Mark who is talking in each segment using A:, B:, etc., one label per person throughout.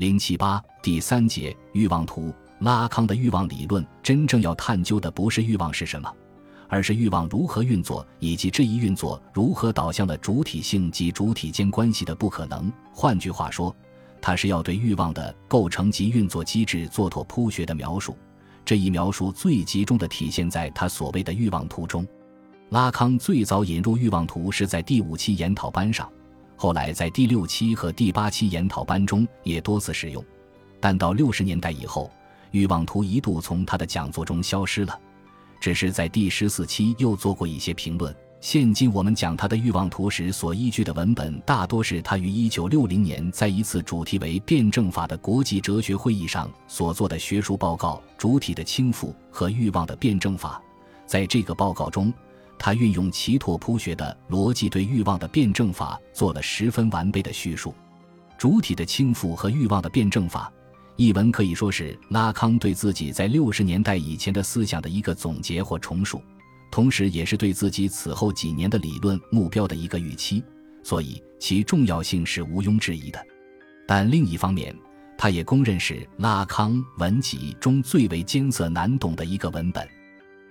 A: 零七八第三节欲望图。拉康的欲望理论真正要探究的不是欲望是什么，而是欲望如何运作，以及这一运作如何导向了主体性及主体间关系的不可能。换句话说，他是要对欲望的构成及运作机制做拓扑学的描述。这一描述最集中的体现在他所谓的欲望图中。拉康最早引入欲望图是在第五期研讨班上。后来在第六期和第八期研讨班中也多次使用，但到六十年代以后，欲望图一度从他的讲座中消失了。只是在第十四期又做过一些评论。现今我们讲他的欲望图时所依据的文本，大多是他于一九六零年在一次主题为辩证法的国际哲学会议上所做的学术报告《主体的倾覆和欲望的辩证法》。在这个报告中。他运用齐拓扑学的逻辑，对欲望的辩证法做了十分完备的叙述。主体的倾覆和欲望的辩证法译文可以说是拉康对自己在六十年代以前的思想的一个总结或重述，同时也是对自己此后几年的理论目标的一个预期，所以其重要性是毋庸置疑的。但另一方面，他也公认是拉康文集中最为艰涩难懂的一个文本。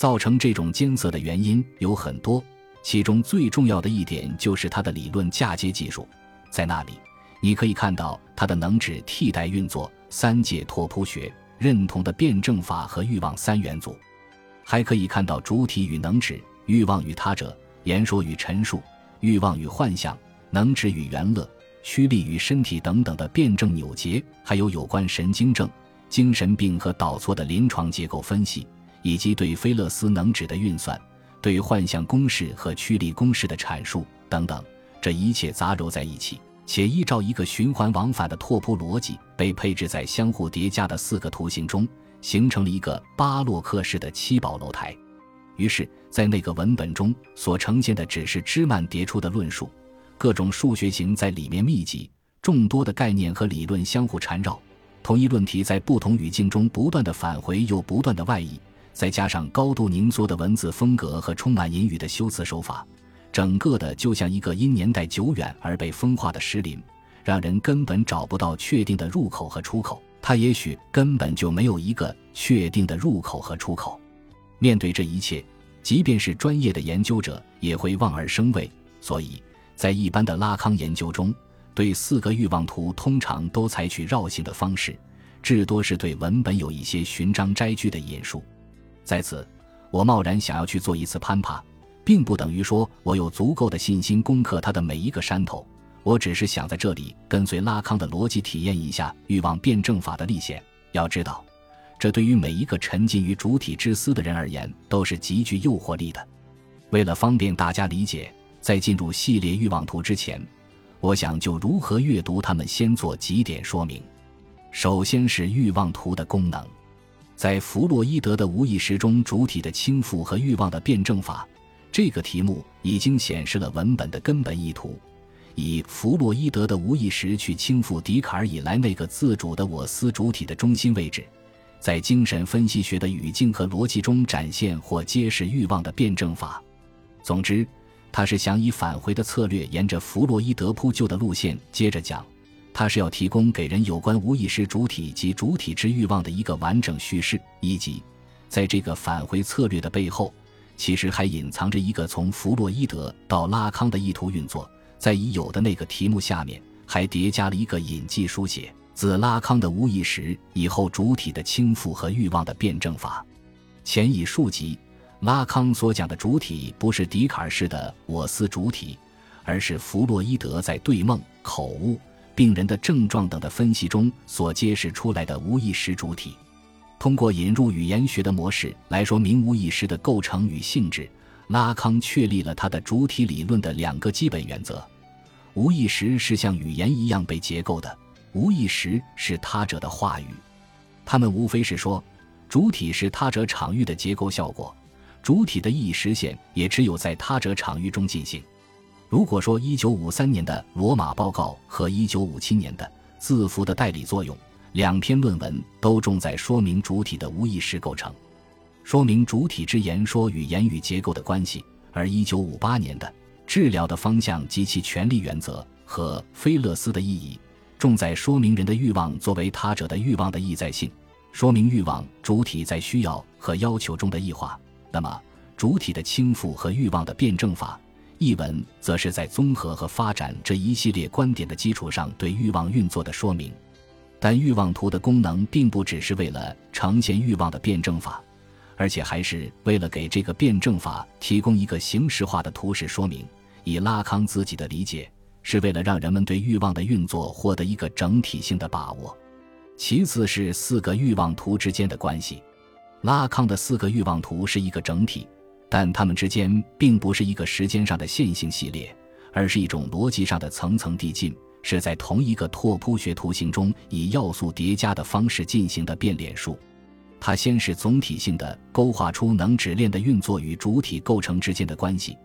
A: 造成这种艰涩的原因有很多，其中最重要的一点就是它的理论嫁接技术。在那里，你可以看到它的能指替代运作、三界拓扑学、认同的辩证法和欲望三元组，还可以看到主体与能指、欲望与他者、言说与陈述、欲望与幻象、能指与原乐、驱力与身体等等的辩证扭结，还有有关神经症、精神病和导错的临床结构分析。以及对菲勒斯能指的运算、对幻象公式和曲力公式的阐述等等，这一切杂糅在一起，且依照一个循环往返的拓扑逻辑，被配置在相互叠加的四个图形中，形成了一个巴洛克式的七宝楼台。于是，在那个文本中所呈现的只是枝蔓叠出的论述，各种数学形在里面密集，众多的概念和理论相互缠绕，同一论题在不同语境中不断的返回又不断的外溢。再加上高度凝缩的文字风格和充满隐语的修辞手法，整个的就像一个因年代久远而被风化的石林，让人根本找不到确定的入口和出口。它也许根本就没有一个确定的入口和出口。面对这一切，即便是专业的研究者也会望而生畏。所以在一般的拉康研究中，对四个欲望图通常都采取绕行的方式，至多是对文本有一些寻章摘句的引述。在此，我贸然想要去做一次攀爬，并不等于说我有足够的信心攻克它的每一个山头。我只是想在这里跟随拉康的逻辑体验一下欲望辩证法的历险。要知道，这对于每一个沉浸于主体之思的人而言都是极具诱惑力的。为了方便大家理解，在进入系列欲望图之前，我想就如何阅读它们先做几点说明。首先是欲望图的功能。在弗洛伊德的无意识中，主体的倾覆和欲望的辩证法这个题目已经显示了文本的根本意图，以弗洛伊德的无意识去倾覆笛卡尔以来那个自主的我思主体的中心位置，在精神分析学的语境和逻辑中展现或揭示欲望的辩证法。总之，他是想以返回的策略，沿着弗洛伊德铺就的路线接着讲。它是要提供给人有关无意识主体及主体之欲望的一个完整叙事，以及在这个返回策略的背后，其实还隐藏着一个从弗洛伊德到拉康的意图运作。在已有的那个题目下面，还叠加了一个引记书写自拉康的无意识以后主体的倾覆和欲望的辩证法。前已述及，拉康所讲的主体不是笛卡尔式的我思主体，而是弗洛伊德在对梦、口误。病人的症状等的分析中所揭示出来的无意识主体，通过引入语言学的模式来说明无意识的构成与性质，拉康确立了他的主体理论的两个基本原则：无意识是像语言一样被结构的，无意识是他者的话语。他们无非是说，主体是他者场域的结构效果，主体的意义实现也只有在他者场域中进行。如果说1953年的罗马报告和1957年的字符的代理作用两篇论文都重在说明主体的无意识构成，说明主体之言说与言语结构的关系，而1958年的治疗的方向及其权利原则和菲勒斯的意义重在说明人的欲望作为他者的欲望的意在性，说明欲望主体在需要和要求中的异化。那么，主体的倾覆和欲望的辩证法，译文则是在综合和发展这一系列观点的基础上对欲望运作的说明。但欲望图的功能并不只是为了呈现欲望的辩证法，而且还是为了给这个辩证法提供一个形式化的图式说明。以拉康自己的理解，是为了让人们对欲望的运作获得一个整体性的把握。其次是四个欲望图之间的关系。拉康的四个欲望图是一个整体，但它们之间并不是一个时间上的线性系列，而是一种逻辑上的层层递进。是在同一个拓扑学图形中以要素叠加的方式进行的变脸术。它先是总体性的勾画出能指链的运作与主体构成之间的关系，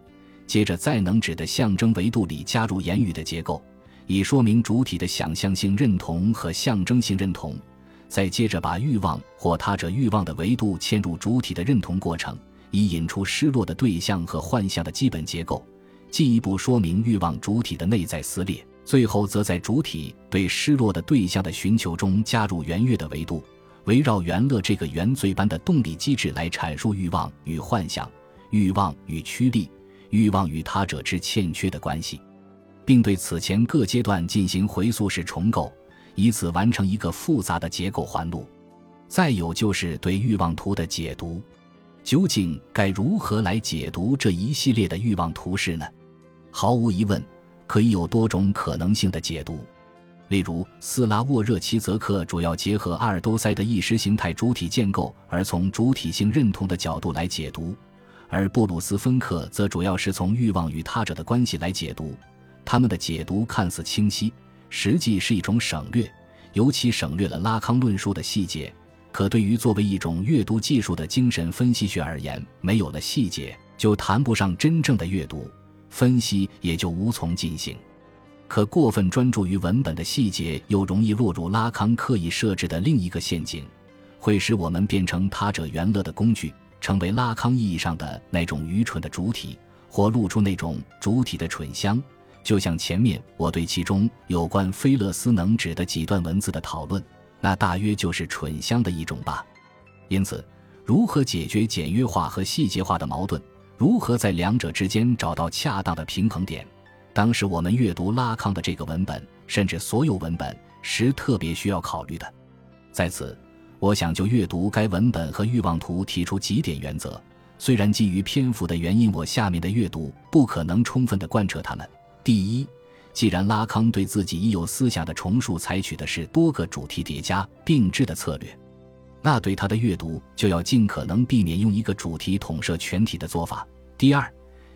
A: 接着在能指的象征维度里加入言语的结构，以说明主体的想象性认同和象征性认同，再接着把欲望或他者欲望的维度嵌入主体的认同过程，以引出失落的对象和幻象的基本结构，进一步说明欲望主体的内在撕裂。最后，则在主体对失落的对象的寻求中加入圆月的维度，围绕圆乐这个原罪般的动力机制来阐述欲望与幻想、欲望与驱力、欲望与他者之欠缺的关系，并对此前各阶段进行回溯式重构，以此完成一个复杂的结构环路。再有就是对欲望图的解读，究竟该如何来解读这一系列的欲望图式呢？毫无疑问。可以有多种可能性的解读，例如斯拉沃热奇泽克主要结合阿尔都塞的意识形态主体建构，而从主体性认同的角度来解读；而布鲁斯芬克则主要是从欲望与他者的关系来解读。他们的解读看似清晰，实际是一种省略，尤其省略了拉康论述的细节。可对于作为一种阅读技术的精神分析学而言，没有了细节，就谈不上真正的阅读。分析也就无从进行，可过分专注于文本的细节，又容易落入拉康刻意设置的另一个陷阱，会使我们变成他者圆乐的工具，成为拉康意义上的那种愚蠢的主体，或露出那种主体的蠢相。就像前面我对其中有关菲勒斯能指的几段文字的讨论，那大约就是蠢相的一种吧。因此，如何解决简约化和细节化的矛盾？如何在两者之间找到恰当的平衡点？当时我们阅读拉康的这个文本，甚至所有文本时，特别需要考虑的。在此，我想就阅读该文本和欲望图提出几点原则。虽然基于篇幅的原因，我下面的阅读不可能充分的贯彻它们。第一，既然拉康对自己已有思想的重述采取的是多个主题叠加并置的策略。那对他的阅读就要尽可能避免用一个主题统摄全体的做法。第二，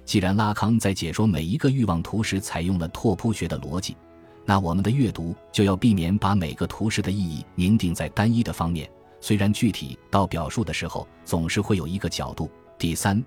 A: 既然拉康在解说每一个欲望图时采用了拓扑学的逻辑，那我们的阅读就要避免把每个图式的意义凝定在单一的方面，虽然具体到表述的时候总是会有一个角度。第三，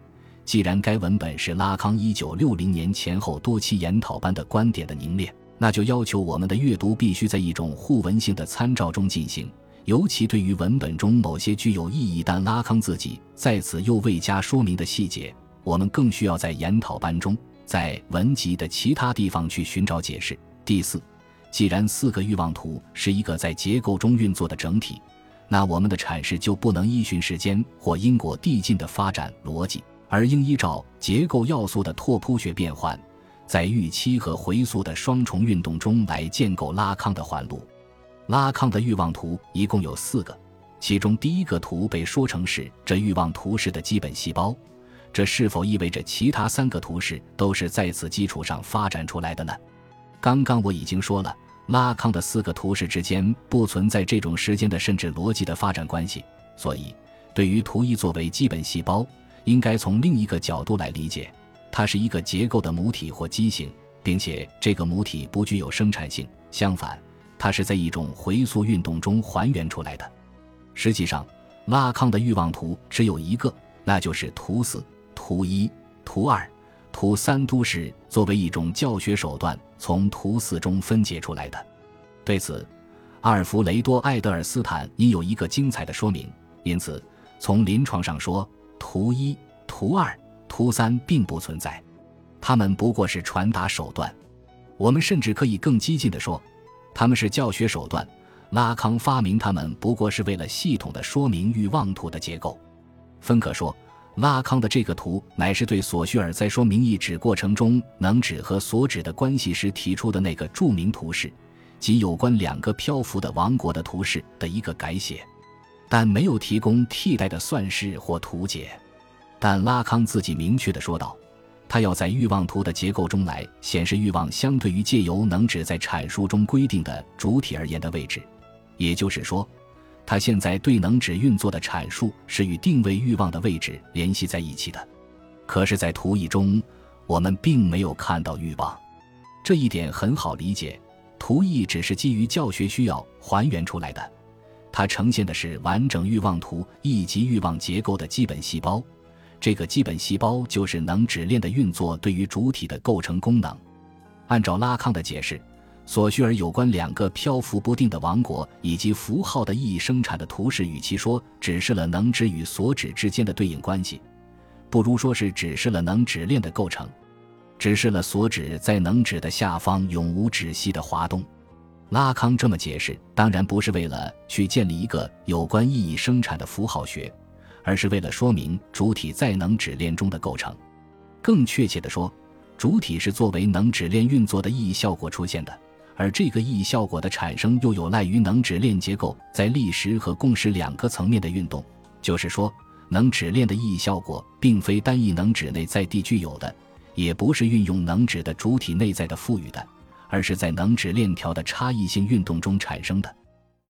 A: 既然该文本是拉康一九六零年前后多期研讨般的观点的凝练，那就要求我们的阅读必须在一种互文性的参照中进行。尤其对于文本中某些具有意义但拉康自己在此又未加说明的细节，我们更需要在研讨班中，在文集的其他地方去寻找解释。第四，既然四个欲望图是一个在结构中运作的整体，那我们的阐释就不能依循时间或因果递进的发展逻辑，而应依照结构要素的拓扑学变换，在预期和回溯的双重运动中来建构拉康的环路。拉康的欲望图一共有四个，其中第一个图被说成是这欲望图式的基本细胞，这是否意味着其他三个图式都是在此基础上发展出来的呢？刚刚我已经说了，拉康的四个图式之间不存在这种时间的甚至逻辑的发展关系，所以对于图一作为基本细胞，应该从另一个角度来理解，它是一个结构的母体或畸形，并且这个母体不具有生产性，相反。它是在一种回溯运动中还原出来的。实际上，拉康的欲望图只有一个，那就是图四、图一、图二、图三都是作为一种教学手段从图四中分解出来的。对此，阿尔弗雷多·爱德尔斯坦应有一个精彩的说明。因此，从临床上说，图一、图二、图三并不存在，它们不过是传达手段。我们甚至可以更激进地说。他们是教学手段。拉康发明它们不过是为了系统的说明欲望图的结构。芬可说，拉康的这个图乃是对索绪尔在说明意指过程中能指和所指的关系时提出的那个著名图式，即有关两个漂浮的王国的图式的一个改写，但没有提供替代的算式或图解。但拉康自己明确地说道，他要在欲望图的结构中来显示欲望相对于借由能指在阐述中规定的主体而言的位置。也就是说，他现在对能指运作的阐述是与定位欲望的位置联系在一起的。可是，在图意中，我们并没有看到欲望，这一点很好理解。图意只是基于教学需要还原出来的，它呈现的是完整欲望图以及欲望结构的基本细胞。这个基本细胞就是能指链的运作对于主体的构成功能。按照拉康的解释。索绪尔有关两个漂浮不定的王国以及符号的意义生产的图式，与其说指示了能指与所指之间的对应关系，不如说是指示了能指链的构成，指示了所指在能指的下方永无止息的滑动。拉康这么解释，当然不是为了去建立一个有关意义生产的符号学，而是为了说明主体在能指链中的构成。更确切地说，主体是作为能指链运作的意义效果出现的。而这个意义效果的产生，又有赖于能指链结构在历时和共识两个层面的运动。就是说，能指链的意义效果，并非单一能指内在地具有的，也不是运用能指的主体内在的赋予的，而是在能指链条的差异性运动中产生的。